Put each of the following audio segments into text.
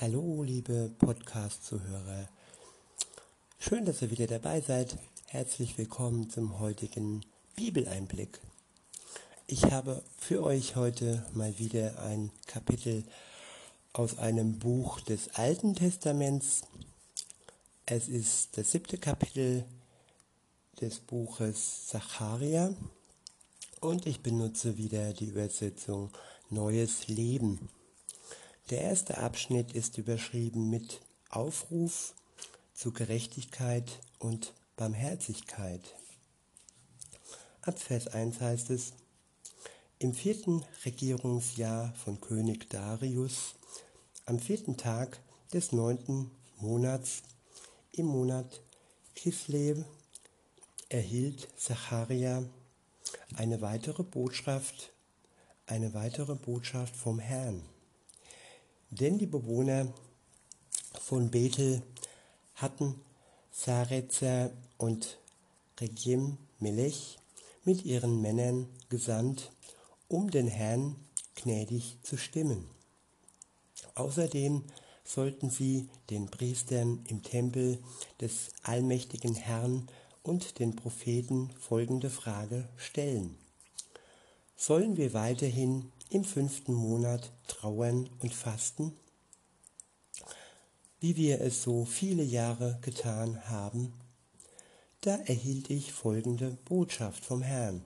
Hallo, liebe Podcast-Zuhörer. Schön, dass ihr wieder dabei seid. Herzlich willkommen zum heutigen Bibeleinblick. Ich habe für euch heute mal wieder ein Kapitel aus einem Buch des Alten Testaments. Es ist das siebte Kapitel des Buches Zacharia und ich benutze wieder die Übersetzung Neues Leben. Der erste Abschnitt ist überschrieben mit Aufruf zu Gerechtigkeit und Barmherzigkeit. Ab Vers 1 heißt es, im vierten Regierungsjahr von König Darius, am vierten Tag des neunten Monats, im Monat Kislev, erhielt Zacharia eine weitere Botschaft, eine weitere Botschaft vom Herrn. Denn die Bewohner von Bethel hatten Sarezer und Regim Melech mit ihren Männern gesandt, um den Herrn gnädig zu stimmen. Außerdem sollten sie den Priestern im Tempel des allmächtigen Herrn und den Propheten folgende Frage stellen. Sollen wir weiterhin im fünften Monat trauern und fasten, wie wir es so viele Jahre getan haben, da erhielt ich folgende Botschaft vom Herrn,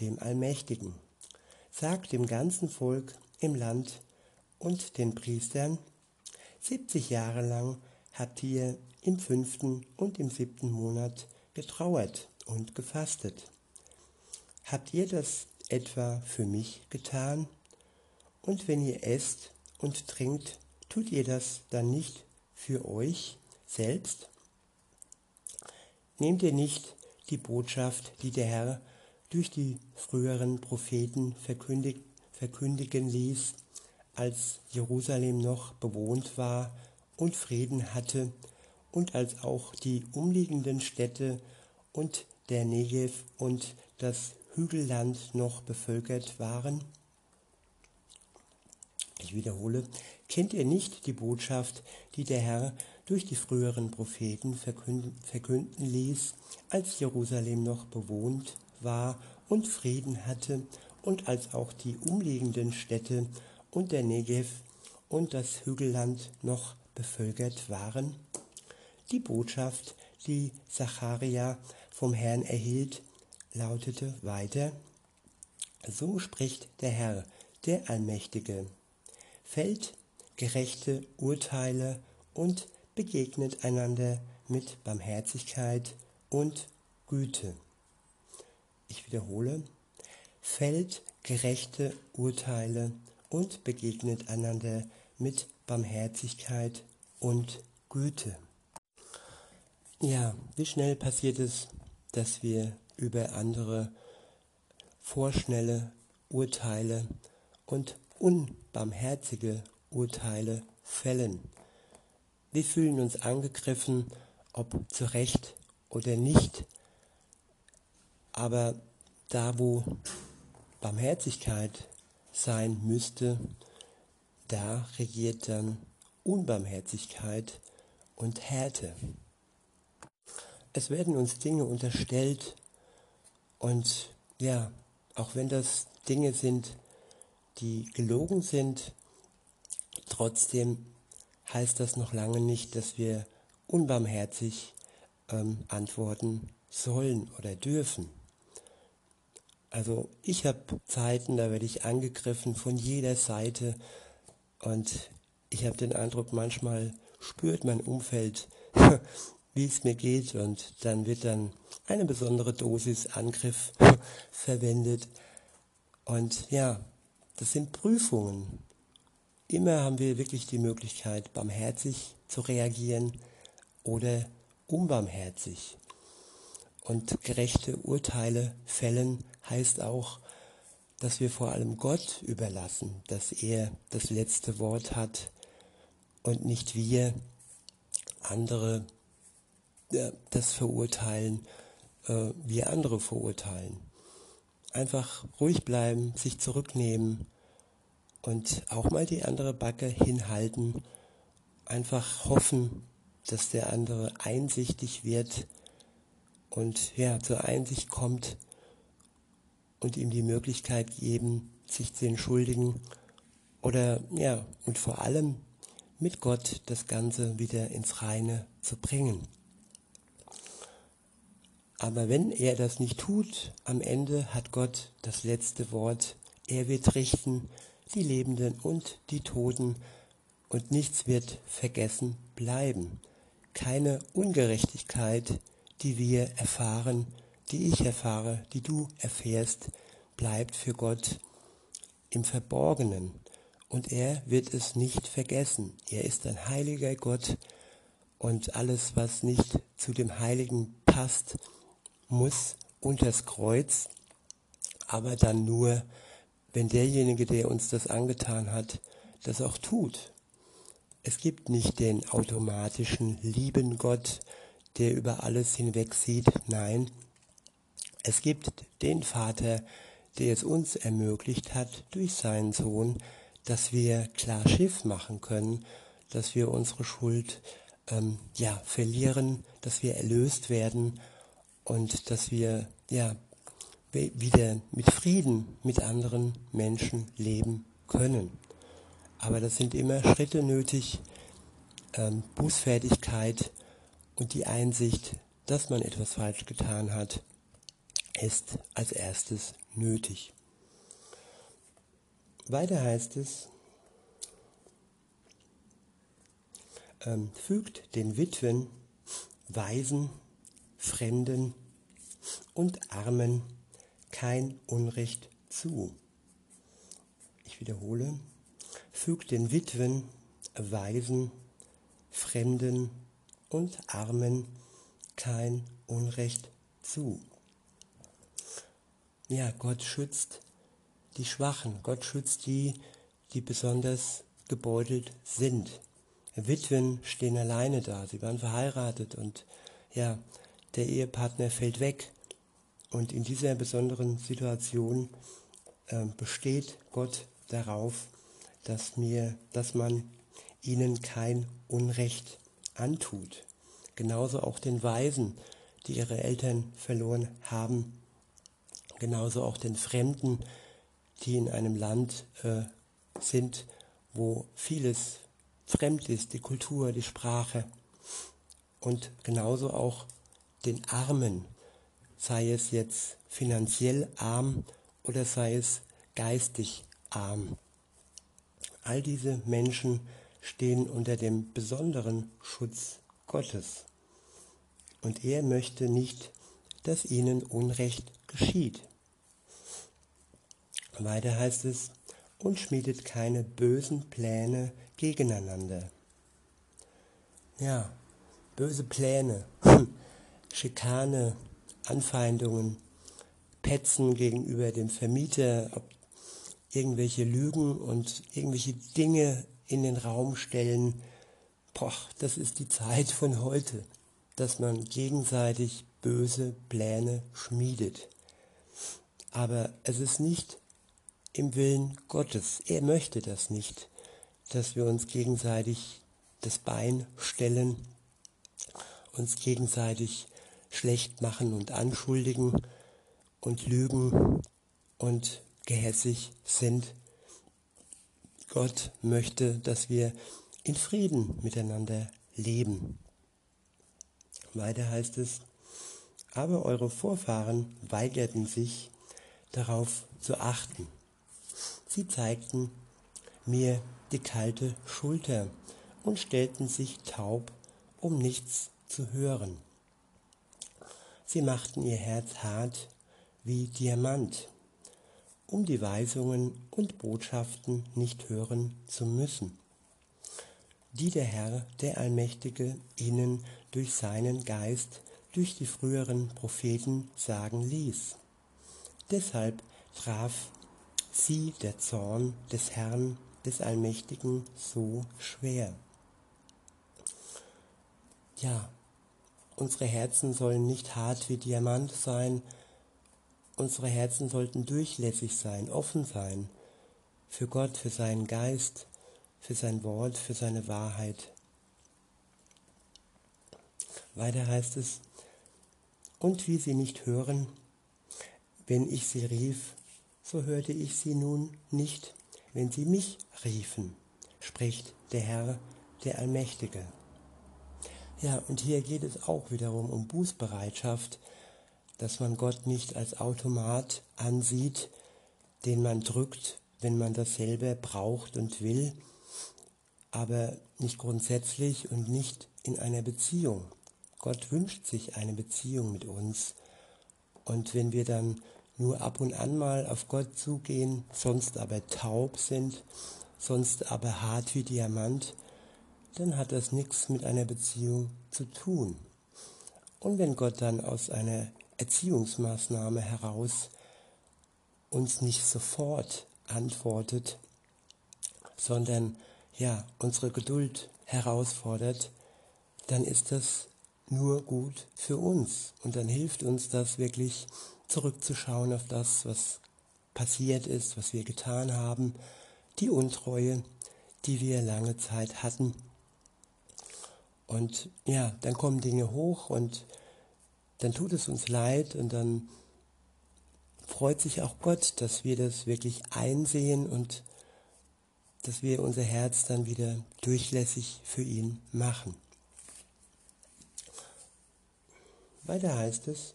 dem Allmächtigen. Sagt dem ganzen Volk im Land und den Priestern, 70 Jahre lang habt ihr im fünften und im siebten Monat getrauert und gefastet. Habt ihr das etwa für mich getan? Und wenn ihr esst und trinkt, tut ihr das dann nicht für euch selbst? Nehmt ihr nicht die Botschaft, die der Herr durch die früheren Propheten verkündigt, verkündigen ließ, als Jerusalem noch bewohnt war und Frieden hatte und als auch die umliegenden Städte und der Negev und das Hügelland noch bevölkert waren? Ich wiederhole, kennt ihr nicht die Botschaft, die der Herr durch die früheren Propheten verkünden, verkünden ließ, als Jerusalem noch bewohnt war und Frieden hatte und als auch die umliegenden Städte und der Negev und das Hügelland noch bevölkert waren? Die Botschaft, die Zacharia vom Herrn erhielt, lautete weiter, so spricht der Herr, der Allmächtige, fällt gerechte Urteile und begegnet einander mit Barmherzigkeit und Güte. Ich wiederhole, fällt gerechte Urteile und begegnet einander mit Barmherzigkeit und Güte. Ja, wie schnell passiert es, dass wir über andere vorschnelle Urteile und unbarmherzige Urteile fällen. Wir fühlen uns angegriffen, ob zu Recht oder nicht. Aber da, wo Barmherzigkeit sein müsste, da regiert dann Unbarmherzigkeit und Härte. Es werden uns Dinge unterstellt, und ja, auch wenn das Dinge sind, die gelogen sind, trotzdem heißt das noch lange nicht, dass wir unbarmherzig ähm, antworten sollen oder dürfen. Also ich habe Zeiten, da werde ich angegriffen von jeder Seite und ich habe den Eindruck, manchmal spürt mein Umfeld, wie es mir geht und dann wird dann eine besondere Dosis Angriff verwendet. Und ja, das sind Prüfungen. Immer haben wir wirklich die Möglichkeit, barmherzig zu reagieren oder unbarmherzig. Und gerechte Urteile fällen heißt auch, dass wir vor allem Gott überlassen, dass er das letzte Wort hat und nicht wir andere das verurteilen, äh, wie andere verurteilen. Einfach ruhig bleiben, sich zurücknehmen und auch mal die andere Backe hinhalten einfach hoffen, dass der andere einsichtig wird und ja, zur Einsicht kommt und ihm die Möglichkeit geben, sich zu entschuldigen oder ja, und vor allem mit Gott das Ganze wieder ins Reine zu bringen. Aber wenn er das nicht tut, am Ende hat Gott das letzte Wort. Er wird richten die Lebenden und die Toten und nichts wird vergessen bleiben. Keine Ungerechtigkeit, die wir erfahren, die ich erfahre, die du erfährst, bleibt für Gott im Verborgenen. Und er wird es nicht vergessen. Er ist ein heiliger Gott und alles, was nicht zu dem Heiligen passt, muss unters Kreuz, aber dann nur, wenn derjenige, der uns das angetan hat, das auch tut. Es gibt nicht den automatischen lieben Gott, der über alles hinweg sieht. Nein, es gibt den Vater, der es uns ermöglicht hat durch seinen Sohn, dass wir klar Schiff machen können, dass wir unsere Schuld ähm, ja verlieren, dass wir erlöst werden und dass wir ja wieder mit Frieden mit anderen Menschen leben können. Aber das sind immer Schritte nötig, ähm, Bußfertigkeit und die Einsicht, dass man etwas falsch getan hat, ist als erstes nötig. Weiter heißt es, ähm, fügt den Witwen, Waisen, Fremden und Armen kein Unrecht zu. Ich wiederhole, fügt den Witwen, Waisen, Fremden und Armen kein Unrecht zu. Ja, Gott schützt die Schwachen, Gott schützt die, die besonders gebeutelt sind. Witwen stehen alleine da, sie waren verheiratet und ja, der Ehepartner fällt weg. Und in dieser besonderen Situation äh, besteht Gott darauf, dass, mir, dass man ihnen kein Unrecht antut. Genauso auch den Weisen, die ihre Eltern verloren haben. Genauso auch den Fremden, die in einem Land äh, sind, wo vieles fremd ist, die Kultur, die Sprache. Und genauso auch den Armen, sei es jetzt finanziell arm oder sei es geistig arm. All diese Menschen stehen unter dem besonderen Schutz Gottes. Und er möchte nicht, dass ihnen Unrecht geschieht. Weiter heißt es, und schmiedet keine bösen Pläne gegeneinander. Ja, böse Pläne. Schikane, Anfeindungen, Petzen gegenüber dem Vermieter, irgendwelche Lügen und irgendwelche Dinge in den Raum stellen. Boah, das ist die Zeit von heute, dass man gegenseitig böse Pläne schmiedet. Aber es ist nicht im Willen Gottes. Er möchte das nicht, dass wir uns gegenseitig das Bein stellen, uns gegenseitig schlecht machen und anschuldigen und lügen und gehässig sind. Gott möchte, dass wir in Frieden miteinander leben. Weiter heißt es, aber eure Vorfahren weigerten sich darauf zu achten. Sie zeigten mir die kalte Schulter und stellten sich taub, um nichts zu hören. Sie machten ihr Herz hart wie Diamant, um die Weisungen und Botschaften nicht hören zu müssen, die der Herr, der Allmächtige, ihnen durch seinen Geist, durch die früheren Propheten sagen ließ. Deshalb traf sie der Zorn des Herrn, des Allmächtigen, so schwer. Ja, Unsere Herzen sollen nicht hart wie Diamant sein. Unsere Herzen sollten durchlässig sein, offen sein. Für Gott, für seinen Geist, für sein Wort, für seine Wahrheit. Weiter heißt es, und wie sie nicht hören, wenn ich sie rief, so hörte ich sie nun nicht, wenn sie mich riefen, spricht der Herr, der Allmächtige. Ja, und hier geht es auch wiederum um Bußbereitschaft, dass man Gott nicht als Automat ansieht, den man drückt, wenn man dasselbe braucht und will, aber nicht grundsätzlich und nicht in einer Beziehung. Gott wünscht sich eine Beziehung mit uns. Und wenn wir dann nur ab und an mal auf Gott zugehen, sonst aber taub sind, sonst aber hart wie Diamant, dann hat das nichts mit einer Beziehung zu tun. Und wenn Gott dann aus einer Erziehungsmaßnahme heraus uns nicht sofort antwortet, sondern ja, unsere Geduld herausfordert, dann ist das nur gut für uns. Und dann hilft uns das wirklich zurückzuschauen auf das, was passiert ist, was wir getan haben, die Untreue, die wir lange Zeit hatten und ja, dann kommen Dinge hoch und dann tut es uns leid und dann freut sich auch Gott, dass wir das wirklich einsehen und dass wir unser Herz dann wieder durchlässig für ihn machen. Weiter heißt es,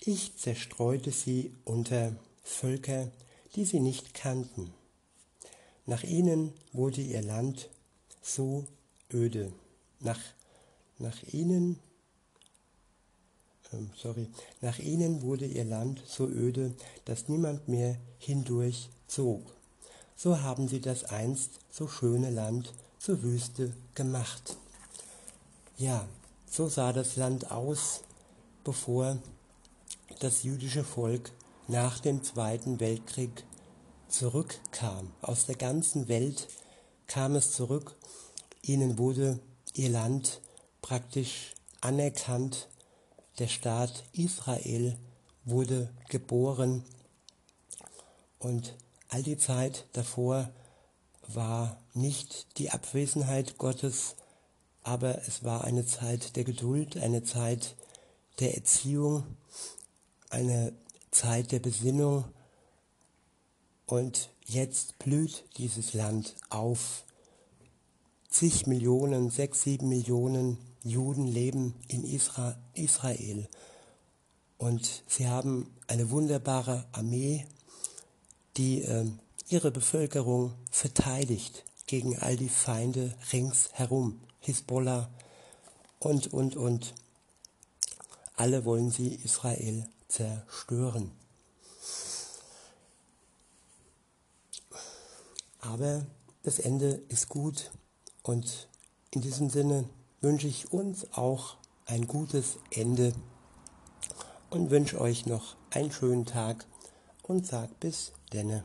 ich zerstreute sie unter Völker, die sie nicht kannten. Nach ihnen wurde ihr Land so öde nach, nach ihnen, ähm, sorry, nach ihnen wurde ihr Land so öde, dass niemand mehr hindurch zog. So haben sie das einst so schöne Land zur Wüste gemacht. Ja, so sah das Land aus, bevor das jüdische Volk nach dem Zweiten Weltkrieg zurückkam. Aus der ganzen Welt kam es zurück. Ihnen wurde ihr Land praktisch anerkannt. Der Staat Israel wurde geboren. Und all die Zeit davor war nicht die Abwesenheit Gottes, aber es war eine Zeit der Geduld, eine Zeit der Erziehung, eine Zeit der Besinnung. Und jetzt blüht dieses Land auf zig Millionen, sechs, sieben Millionen Juden leben in Isra Israel. Und sie haben eine wunderbare Armee, die äh, ihre Bevölkerung verteidigt gegen all die Feinde ringsherum. Hisbollah und, und, und. Alle wollen sie Israel zerstören. Aber das Ende ist gut. Und in diesem Sinne wünsche ich uns auch ein gutes Ende und wünsche euch noch einen schönen Tag und sag bis denne.